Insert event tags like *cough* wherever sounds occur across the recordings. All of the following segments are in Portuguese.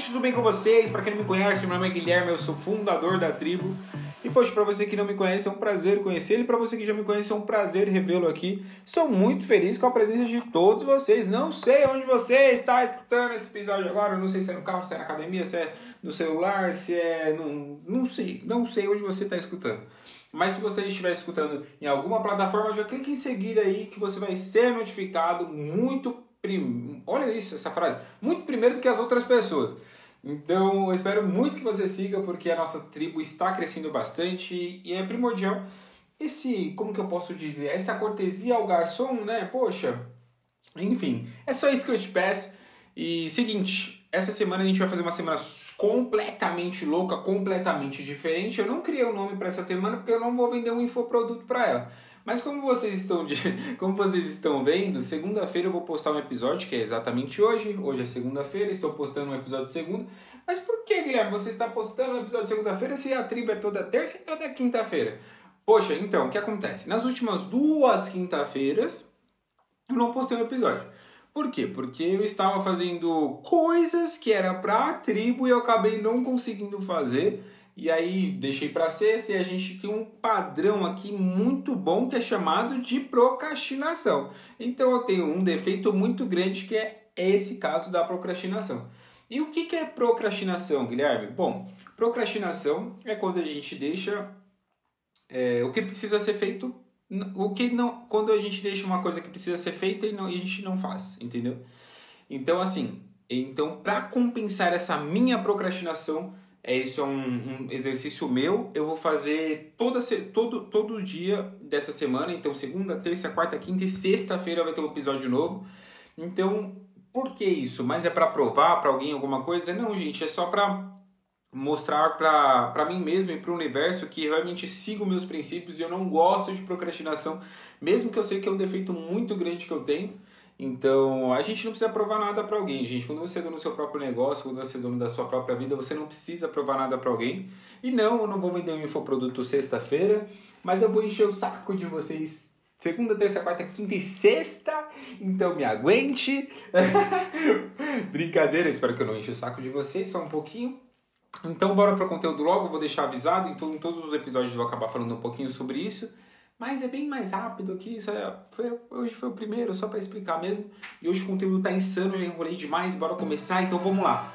Gente, tudo bem com vocês? Para quem não me conhece, meu nome é Guilherme, eu sou fundador da tribo. E, poxa, para você que não me conhece, é um prazer conhecê-lo. E para você que já me conhece, é um prazer revê-lo aqui. Estou muito feliz com a presença de todos vocês. Não sei onde você está escutando esse episódio agora. Não sei se é no carro, se é na academia, se é no celular, se é. Não, não sei. Não sei onde você está escutando. Mas se você estiver escutando em alguma plataforma, já clique em seguir aí que você vai ser notificado muito prim... olha isso, essa frase, muito primeiro do que as outras pessoas. Então, eu espero muito que você siga porque a nossa tribo está crescendo bastante e é primordial esse, como que eu posso dizer, essa cortesia ao garçom, né? Poxa, enfim, é só isso que eu te peço. E seguinte, essa semana a gente vai fazer uma semana completamente louca, completamente diferente. Eu não criei um nome para essa semana porque eu não vou vender um infoproduto para ela. Mas como vocês estão, de, *laughs* como vocês estão vendo, segunda-feira eu vou postar um episódio que é exatamente hoje. Hoje é segunda-feira, estou postando um episódio segunda. Mas por que, Guilherme, você está postando um episódio segunda-feira se a tribo é toda terça e toda quinta-feira? Poxa, então, o que acontece? Nas últimas duas quinta-feiras eu não postei um episódio. Por quê? Porque eu estava fazendo coisas que era para a tribo e eu acabei não conseguindo fazer e aí deixei para sexta e a gente tem um padrão aqui muito bom que é chamado de procrastinação. Então eu tenho um defeito muito grande que é esse caso da procrastinação. E o que é procrastinação, Guilherme? Bom, procrastinação é quando a gente deixa é, o que precisa ser feito, o que não, quando a gente deixa uma coisa que precisa ser feita e, não, e a gente não faz, entendeu? Então assim, então para compensar essa minha procrastinação é isso é um, um, exercício meu. Eu vou fazer toda, todo, todo dia dessa semana. Então, segunda, terça, quarta, quinta e sexta-feira vai ter um episódio novo. Então, por que isso? Mas é para provar para alguém alguma coisa? Não, gente, é só para mostrar para mim mesmo e para o universo que realmente sigo meus princípios e eu não gosto de procrastinação, mesmo que eu sei que é um defeito muito grande que eu tenho. Então, a gente não precisa provar nada para alguém, gente. Quando você é dono do seu próprio negócio, quando você é dono da sua própria vida, você não precisa provar nada para alguém. E não, eu não vou vender um infoproduto sexta-feira, mas eu vou encher o saco de vocês segunda, terça, quarta, quinta e sexta. Então me aguente. *laughs* Brincadeira, espero que eu não enche o saco de vocês, só um pouquinho. Então bora para o conteúdo logo, vou deixar avisado, então em todos os episódios vou acabar falando um pouquinho sobre isso. Mas é bem mais rápido aqui, é, foi, hoje foi o primeiro, só para explicar mesmo. E hoje o conteúdo tá insano, eu enrolei demais, bora começar, então vamos lá.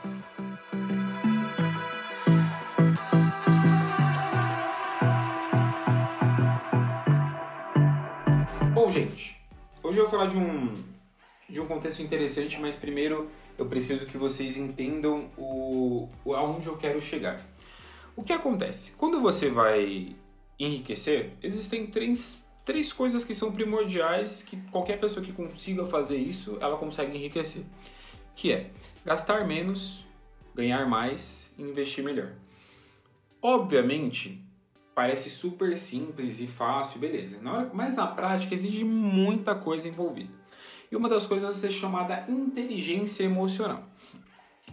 Bom, gente, hoje eu vou falar de um, de um contexto interessante, mas primeiro eu preciso que vocês entendam o, aonde eu quero chegar. O que acontece? Quando você vai enriquecer, existem três, três coisas que são primordiais que qualquer pessoa que consiga fazer isso, ela consegue enriquecer. Que é gastar menos, ganhar mais e investir melhor. Obviamente, parece super simples e fácil, beleza. Mas na prática exige muita coisa envolvida. E uma das coisas é chamada inteligência emocional.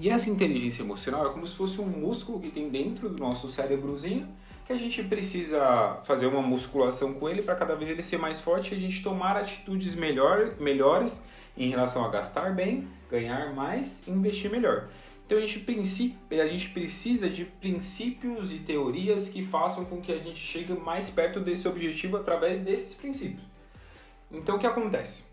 E essa inteligência emocional é como se fosse um músculo que tem dentro do nosso cérebrozinho que a gente precisa fazer uma musculação com ele para cada vez ele ser mais forte e a gente tomar atitudes melhor, melhores em relação a gastar bem, ganhar mais investir melhor. Então a gente, a gente precisa de princípios e teorias que façam com que a gente chegue mais perto desse objetivo através desses princípios. Então o que acontece?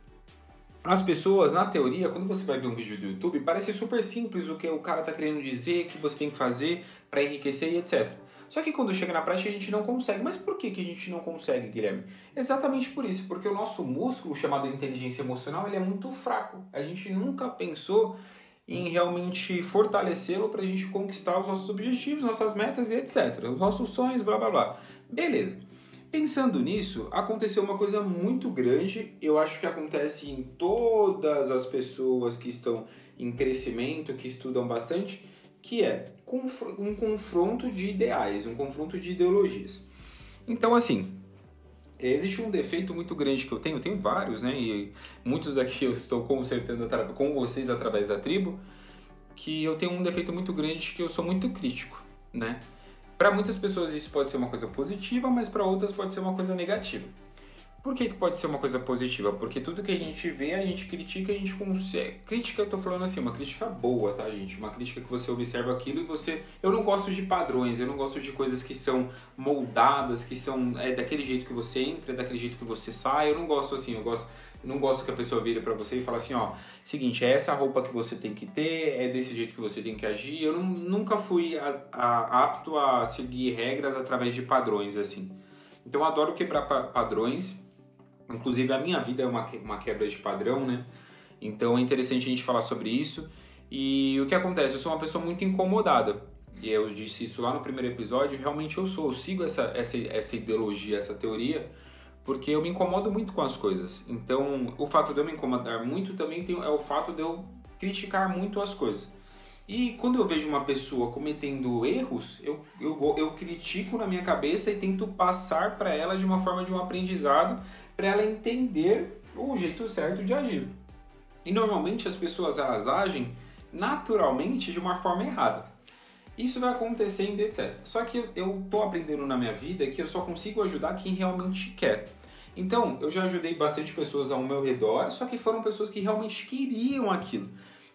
As pessoas, na teoria, quando você vai ver um vídeo do YouTube, parece super simples o que o cara está querendo dizer, o que você tem que fazer para enriquecer e etc. Só que quando chega na prática a gente não consegue. Mas por que, que a gente não consegue, Guilherme? Exatamente por isso, porque o nosso músculo chamado inteligência emocional ele é muito fraco. A gente nunca pensou em realmente fortalecê-lo para a gente conquistar os nossos objetivos, nossas metas e etc. Os nossos sonhos, blá blá blá. Beleza. Pensando nisso, aconteceu uma coisa muito grande, eu acho que acontece em todas as pessoas que estão em crescimento, que estudam bastante, que é um confronto de ideais, um confronto de ideologias. Então, assim, existe um defeito muito grande que eu tenho, eu tenho vários, né? E muitos aqui eu estou consertando com vocês através da tribo, que eu tenho um defeito muito grande que eu sou muito crítico, né? Para muitas pessoas isso pode ser uma coisa positiva, mas para outras pode ser uma coisa negativa. Por que, que pode ser uma coisa positiva? Porque tudo que a gente vê, a gente critica, a gente consegue. Crítica, eu tô falando assim, uma crítica boa, tá, gente? Uma crítica que você observa aquilo e você. Eu não gosto de padrões, eu não gosto de coisas que são moldadas, que são é daquele jeito que você entra, é daquele jeito que você sai. Eu não gosto assim, eu gosto. Eu não gosto que a pessoa vire para você e fale assim, ó, seguinte, é essa roupa que você tem que ter, é desse jeito que você tem que agir. Eu não, nunca fui a, a, apto a seguir regras através de padrões, assim. Então eu adoro quebrar padrões Inclusive, a minha vida é uma, uma quebra de padrão, né? Então é interessante a gente falar sobre isso. E o que acontece? Eu sou uma pessoa muito incomodada. E eu disse isso lá no primeiro episódio. Realmente eu sou. Eu sigo essa, essa, essa ideologia, essa teoria, porque eu me incomodo muito com as coisas. Então, o fato de eu me incomodar muito também tem, é o fato de eu criticar muito as coisas. E quando eu vejo uma pessoa cometendo erros, eu, eu, eu critico na minha cabeça e tento passar para ela de uma forma de um aprendizado para ela entender o jeito certo de agir. E normalmente as pessoas elas agem naturalmente de uma forma errada. Isso vai acontecendo, etc. Só que eu estou aprendendo na minha vida que eu só consigo ajudar quem realmente quer. Então, eu já ajudei bastante pessoas ao meu redor, só que foram pessoas que realmente queriam aquilo.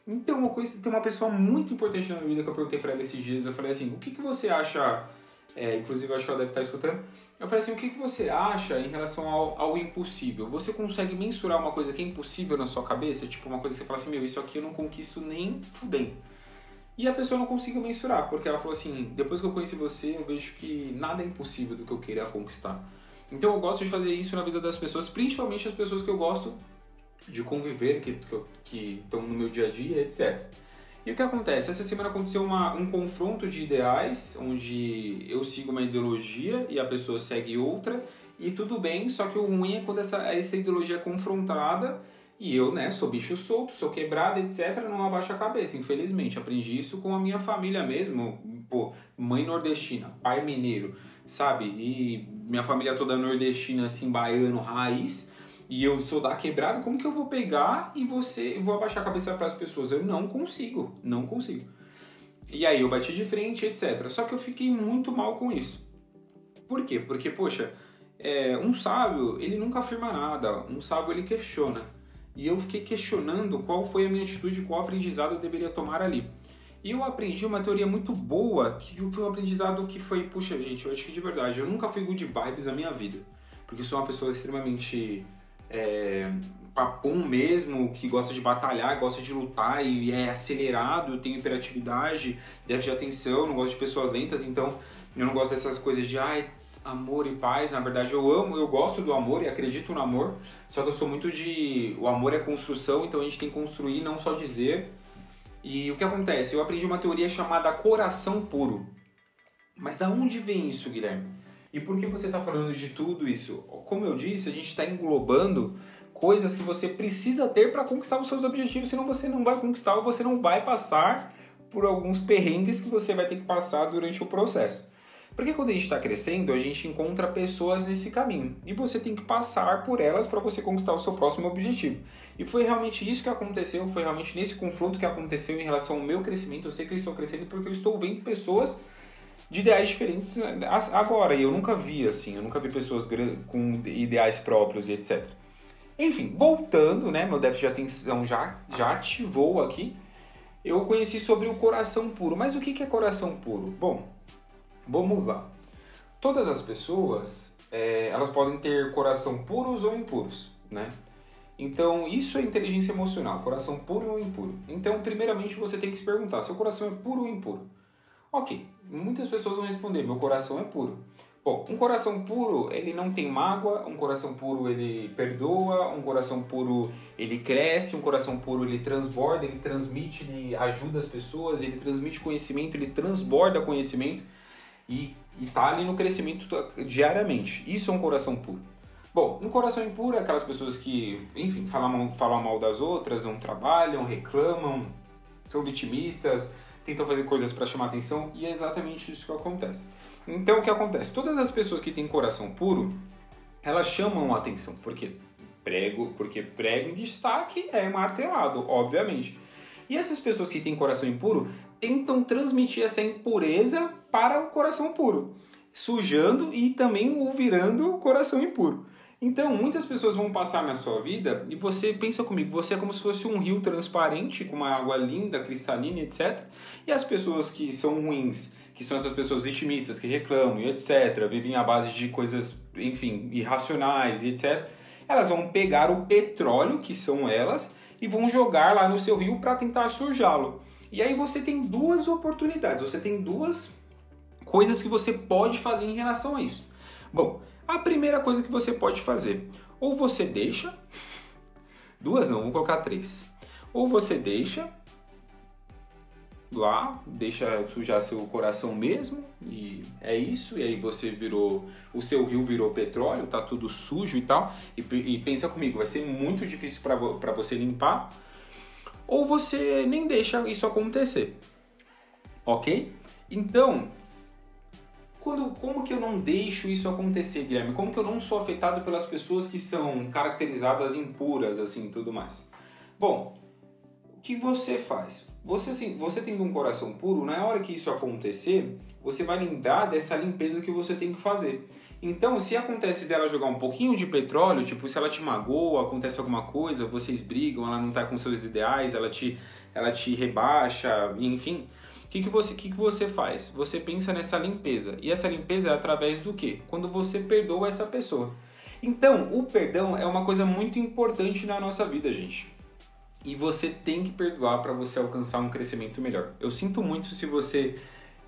Então, uma coisa, tem uma pessoa muito importante na minha vida que eu perguntei para ela esses dias. Eu falei assim: o que, que você acha? É, inclusive, eu acho que ela deve estar escutando. Eu falei assim, o que, que você acha em relação ao, ao impossível? Você consegue mensurar uma coisa que é impossível na sua cabeça? Tipo, uma coisa que você fala assim, meu, isso aqui eu não conquisto nem fudendo. E a pessoa não conseguiu mensurar, porque ela falou assim, depois que eu conheci você, eu vejo que nada é impossível do que eu queira conquistar. Então eu gosto de fazer isso na vida das pessoas, principalmente as pessoas que eu gosto de conviver, que, estão no meu dia a dia, etc. E o que acontece? Essa semana aconteceu uma, um confronto de ideais, onde eu sigo uma ideologia e a pessoa segue outra, e tudo bem, só que o ruim é quando essa, essa ideologia é confrontada e eu, né, sou bicho solto, sou quebrado, etc., não abaixo a cabeça, infelizmente. Aprendi isso com a minha família mesmo, pô, mãe nordestina, pai mineiro, sabe? E minha família toda nordestina, assim, baiano, raiz e eu sou da quebrada, como que eu vou pegar e você vou abaixar a cabeça para as pessoas? Eu não consigo, não consigo. E aí eu bati de frente, etc. Só que eu fiquei muito mal com isso. Por quê? Porque, poxa, é, um sábio, ele nunca afirma nada, um sábio ele questiona. E eu fiquei questionando qual foi a minha atitude, qual aprendizado eu deveria tomar ali. E eu aprendi uma teoria muito boa, que foi um aprendizado que foi, puxa gente, eu acho que de verdade, eu nunca fui good vibes na minha vida. Porque sou uma pessoa extremamente é, papum mesmo, que gosta de batalhar, gosta de lutar e é acelerado, tem hiperatividade, déficit de atenção, não gosta de pessoas lentas, então eu não gosto dessas coisas de ai, amor e paz. Na verdade, eu amo, eu gosto do amor e acredito no amor, só que eu sou muito de. O amor é construção, então a gente tem que construir, não só dizer. E o que acontece? Eu aprendi uma teoria chamada coração puro. Mas da onde vem isso, Guilherme? E por que você está falando de tudo isso? Como eu disse, a gente está englobando coisas que você precisa ter para conquistar os seus objetivos, senão você não vai conquistar ou você não vai passar por alguns perrengues que você vai ter que passar durante o processo. Porque quando a gente está crescendo, a gente encontra pessoas nesse caminho e você tem que passar por elas para você conquistar o seu próximo objetivo. E foi realmente isso que aconteceu, foi realmente nesse confronto que aconteceu em relação ao meu crescimento. Eu sei que eu estou crescendo porque eu estou vendo pessoas de ideais diferentes né, agora. E eu nunca vi assim, eu nunca vi pessoas com ideais próprios e etc. Enfim, voltando, né? Meu déficit de atenção já, já ativou aqui. Eu conheci sobre o coração puro. Mas o que é coração puro? Bom, vamos lá. Todas as pessoas, é, elas podem ter coração puros ou impuros, né? Então, isso é inteligência emocional, coração puro ou impuro. Então, primeiramente, você tem que se perguntar, seu coração é puro ou impuro? Ok, muitas pessoas vão responder, meu coração é puro. Bom, um coração puro, ele não tem mágoa, um coração puro ele perdoa, um coração puro ele cresce, um coração puro ele transborda, ele transmite, ele ajuda as pessoas, ele transmite conhecimento, ele transborda conhecimento e está ali no crescimento diariamente. Isso é um coração puro. Bom, um coração impuro é aquelas pessoas que, enfim, falam, falam mal das outras, não trabalham, reclamam, são vitimistas, tentam fazer coisas para chamar atenção e é exatamente isso que acontece. Então o que acontece? Todas as pessoas que têm coração puro, elas chamam atenção, porque prego, porque prego em destaque é martelado, obviamente. E essas pessoas que têm coração impuro tentam transmitir essa impureza para o coração puro, sujando e também o virando o coração impuro. Então, muitas pessoas vão passar na sua vida e você pensa comigo, você é como se fosse um rio transparente com uma água linda, cristalina, etc. E as pessoas que são ruins, que são essas pessoas vitimistas, que reclamam e etc, vivem à base de coisas, enfim, irracionais e etc. Elas vão pegar o petróleo, que são elas, e vão jogar lá no seu rio para tentar sujá-lo. E aí você tem duas oportunidades, você tem duas coisas que você pode fazer em relação a isso. Bom, a primeira coisa que você pode fazer, ou você deixa, duas não, vou colocar três. Ou você deixa lá, deixa sujar seu coração mesmo, e é isso, e aí você virou, o seu rio virou petróleo, tá tudo sujo e tal, e, e pensa comigo, vai ser muito difícil para você limpar, ou você nem deixa isso acontecer, ok? Então, quando, como que eu não deixo isso acontecer, Guilherme? Como que eu não sou afetado pelas pessoas que são caracterizadas impuras, assim, tudo mais? Bom, o que você faz? Você, assim, você tendo um coração puro, na hora que isso acontecer, você vai lembrar dessa limpeza que você tem que fazer. Então, se acontece dela jogar um pouquinho de petróleo, tipo, se ela te magoa, acontece alguma coisa, vocês brigam, ela não está com seus ideais, ela te, ela te rebaixa, enfim, que, que, você, que, que você faz? Você pensa nessa limpeza. E essa limpeza é através do quê? Quando você perdoa essa pessoa. Então, o perdão é uma coisa muito importante na nossa vida, gente. E você tem que perdoar para você alcançar um crescimento melhor. Eu sinto muito se você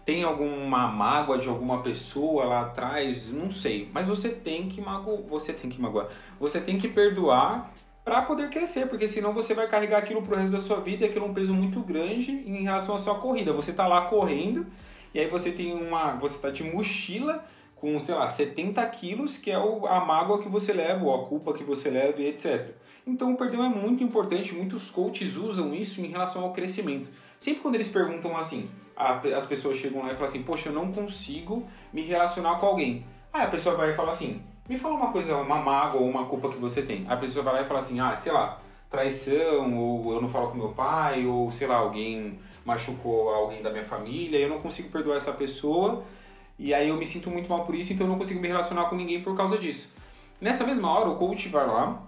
tem alguma mágoa de alguma pessoa lá atrás, não sei, mas você tem que magoar, você tem que magoar. Você tem que perdoar para poder crescer, porque senão você vai carregar aquilo pro resto da sua vida aquilo é um peso muito grande em relação à sua corrida. Você tá lá correndo e aí você tem uma. Você tá de mochila com, sei lá, 70 quilos, que é a mágoa que você leva, ou a culpa que você leva e etc. Então o perdão é muito importante, muitos coaches usam isso em relação ao crescimento. Sempre quando eles perguntam assim, as pessoas chegam lá e falam assim, poxa, eu não consigo me relacionar com alguém. Aí a pessoa vai falar assim, me fala uma coisa, uma mágoa ou uma culpa que você tem. A pessoa vai lá e fala assim, ah, sei lá, traição, ou eu não falo com meu pai, ou sei lá, alguém machucou alguém da minha família, eu não consigo perdoar essa pessoa, e aí eu me sinto muito mal por isso, então eu não consigo me relacionar com ninguém por causa disso. Nessa mesma hora, o coach vai lá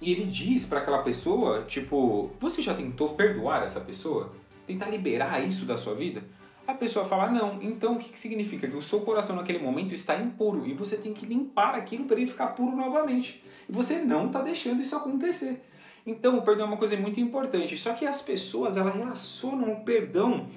e ele diz para aquela pessoa, tipo, você já tentou perdoar essa pessoa? Tentar liberar isso da sua vida? A pessoa fala, não, então o que, que significa? Que o seu coração naquele momento está impuro e você tem que limpar aquilo para ele ficar puro novamente. E você não está deixando isso acontecer. Então o perdão é uma coisa muito importante. Só que as pessoas elas relacionam o perdão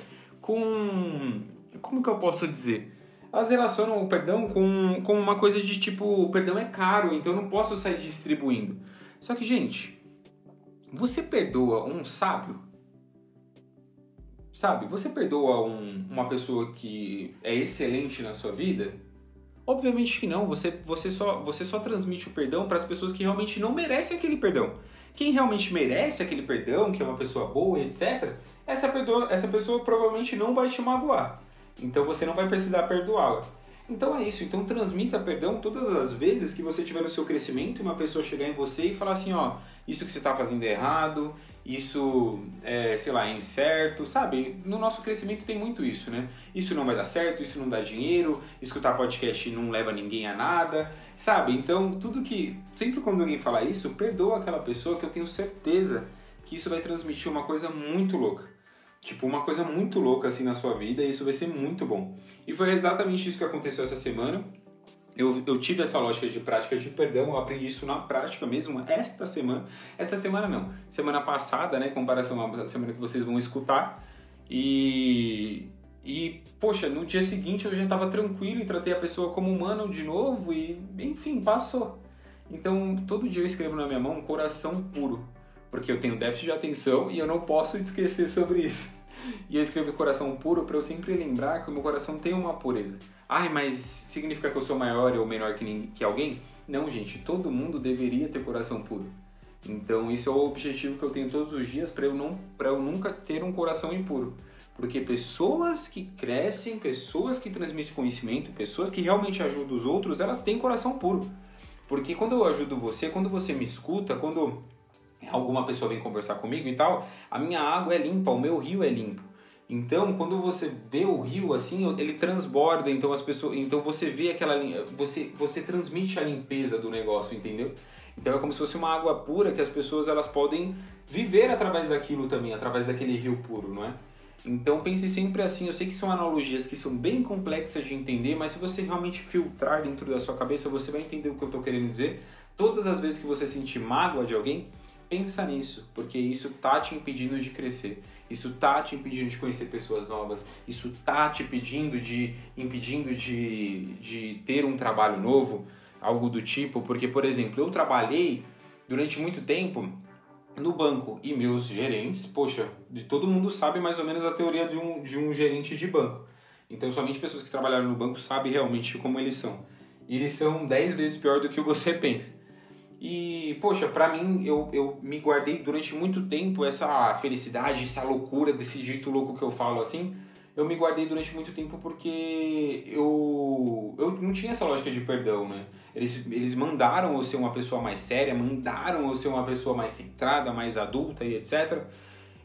com. Como que eu posso dizer? Elas relacionam o perdão com, com uma coisa de tipo, o perdão é caro, então eu não posso sair distribuindo. Só que, gente, você perdoa um sábio? Sabe, você perdoa um, uma pessoa que é excelente na sua vida? Obviamente que não. Você, você, só, você só transmite o perdão para as pessoas que realmente não merecem aquele perdão. Quem realmente merece aquele perdão, que é uma pessoa boa, etc., essa, perdoa, essa pessoa provavelmente não vai te magoar. Então você não vai precisar perdoá-la. Então é isso. Então transmita perdão todas as vezes que você tiver no seu crescimento e uma pessoa chegar em você e falar assim, ó, isso que você está fazendo é errado, isso é, sei lá, é incerto, sabe? No nosso crescimento tem muito isso, né? Isso não vai dar certo, isso não dá dinheiro, escutar podcast não leva ninguém a nada, sabe? Então, tudo que. Sempre quando alguém fala isso, perdoa aquela pessoa que eu tenho certeza que isso vai transmitir uma coisa muito louca. Tipo, uma coisa muito louca assim na sua vida e isso vai ser muito bom. E foi exatamente isso que aconteceu essa semana eu, eu tive essa lógica de prática de perdão, eu aprendi isso na prática mesmo esta semana. Esta semana não, semana passada, né, comparação à semana que vocês vão escutar. E, e poxa, no dia seguinte eu já estava tranquilo e tratei a pessoa como humano de novo e, enfim, passou. Então, todo dia eu escrevo na minha mão um coração puro, porque eu tenho déficit de atenção e eu não posso esquecer sobre isso. E eu escrevo coração puro para eu sempre lembrar que o meu coração tem uma pureza. Ai, mas significa que eu sou maior ou menor que, que alguém? Não, gente, todo mundo deveria ter coração puro. Então, isso é o objetivo que eu tenho todos os dias para eu, não, eu nunca ter um coração impuro. Porque pessoas que crescem, pessoas que transmitem conhecimento, pessoas que realmente ajudam os outros, elas têm coração puro. Porque quando eu ajudo você, quando você me escuta, quando alguma pessoa vem conversar comigo e tal, a minha água é limpa, o meu rio é limpo. Então, quando você vê o rio assim, ele transborda, então as pessoas, então você vê aquela você você transmite a limpeza do negócio, entendeu? Então é como se fosse uma água pura que as pessoas elas podem viver através daquilo também, através daquele rio puro, não é? Então pense sempre assim, eu sei que são analogias que são bem complexas de entender, mas se você realmente filtrar dentro da sua cabeça, você vai entender o que eu estou querendo dizer. Todas as vezes que você sentir mágoa de alguém, pensa nisso, porque isso tá te impedindo de crescer. Isso tá te impedindo de conhecer pessoas novas. Isso tá te pedindo de impedindo de, de ter um trabalho novo, algo do tipo, porque por exemplo, eu trabalhei durante muito tempo no banco e meus gerentes, poxa, de todo mundo sabe mais ou menos a teoria de um, de um gerente de banco. Então, somente pessoas que trabalharam no banco sabem realmente como eles são. E eles são 10 vezes pior do que você *laughs* pensa. E, poxa, pra mim, eu, eu me guardei durante muito tempo essa felicidade, essa loucura, desse jeito louco que eu falo assim. Eu me guardei durante muito tempo porque eu, eu não tinha essa lógica de perdão, né? Eles, eles mandaram eu ser uma pessoa mais séria, mandaram eu ser uma pessoa mais centrada, mais adulta e etc.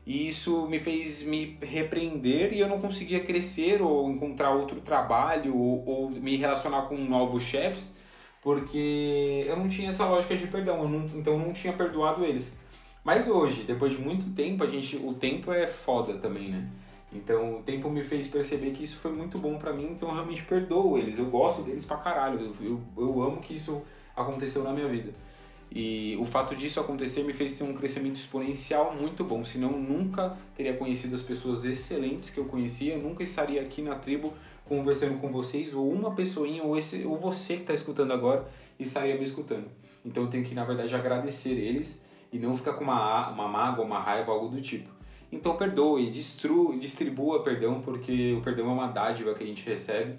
E isso me fez me repreender e eu não conseguia crescer ou encontrar outro trabalho ou, ou me relacionar com novos chefes porque eu não tinha essa lógica de perdão, eu não, então eu não tinha perdoado eles. Mas hoje, depois de muito tempo, a gente, o tempo é foda também, né? Então o tempo me fez perceber que isso foi muito bom para mim, então eu realmente perdoo eles, eu gosto deles pra caralho, eu, eu, eu amo que isso aconteceu na minha vida. E o fato disso acontecer me fez ter um crescimento exponencial muito bom, senão nunca teria conhecido as pessoas excelentes que eu conhecia, nunca estaria aqui na tribo conversando com vocês, ou uma pessoinha, ou, esse, ou você que está escutando agora, estaria me escutando. Então eu tenho que, na verdade, agradecer eles e não ficar com uma, uma mágoa, uma raiva, algo do tipo. Então perdoe, distribua perdão, porque o perdão é uma dádiva que a gente recebe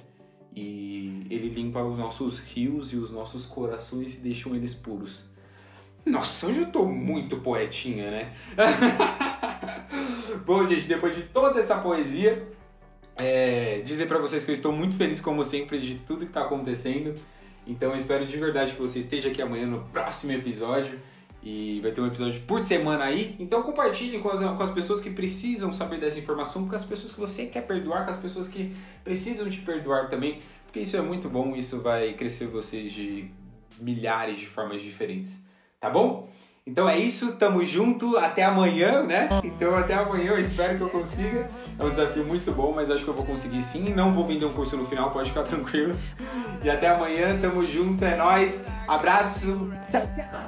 e ele limpa os nossos rios e os nossos corações e deixam eles puros. Nossa, hoje eu tô muito poetinha, né? *laughs* Bom, gente, depois de toda essa poesia, é, dizer para vocês que eu estou muito feliz, como sempre, de tudo que está acontecendo. Então eu espero de verdade que você esteja aqui amanhã no próximo episódio. E vai ter um episódio por semana aí. Então compartilhe com as, com as pessoas que precisam saber dessa informação, com as pessoas que você quer perdoar, com as pessoas que precisam te perdoar também. Porque isso é muito bom, isso vai crescer vocês de milhares de formas diferentes. Tá bom? Então é isso, tamo junto, até amanhã, né? Então até amanhã, eu espero que eu consiga. É um desafio muito bom, mas acho que eu vou conseguir sim. Não vou vender um curso no final, pode ficar tranquilo. E até amanhã, tamo junto, é nóis. Abraço. Tchau, tchau.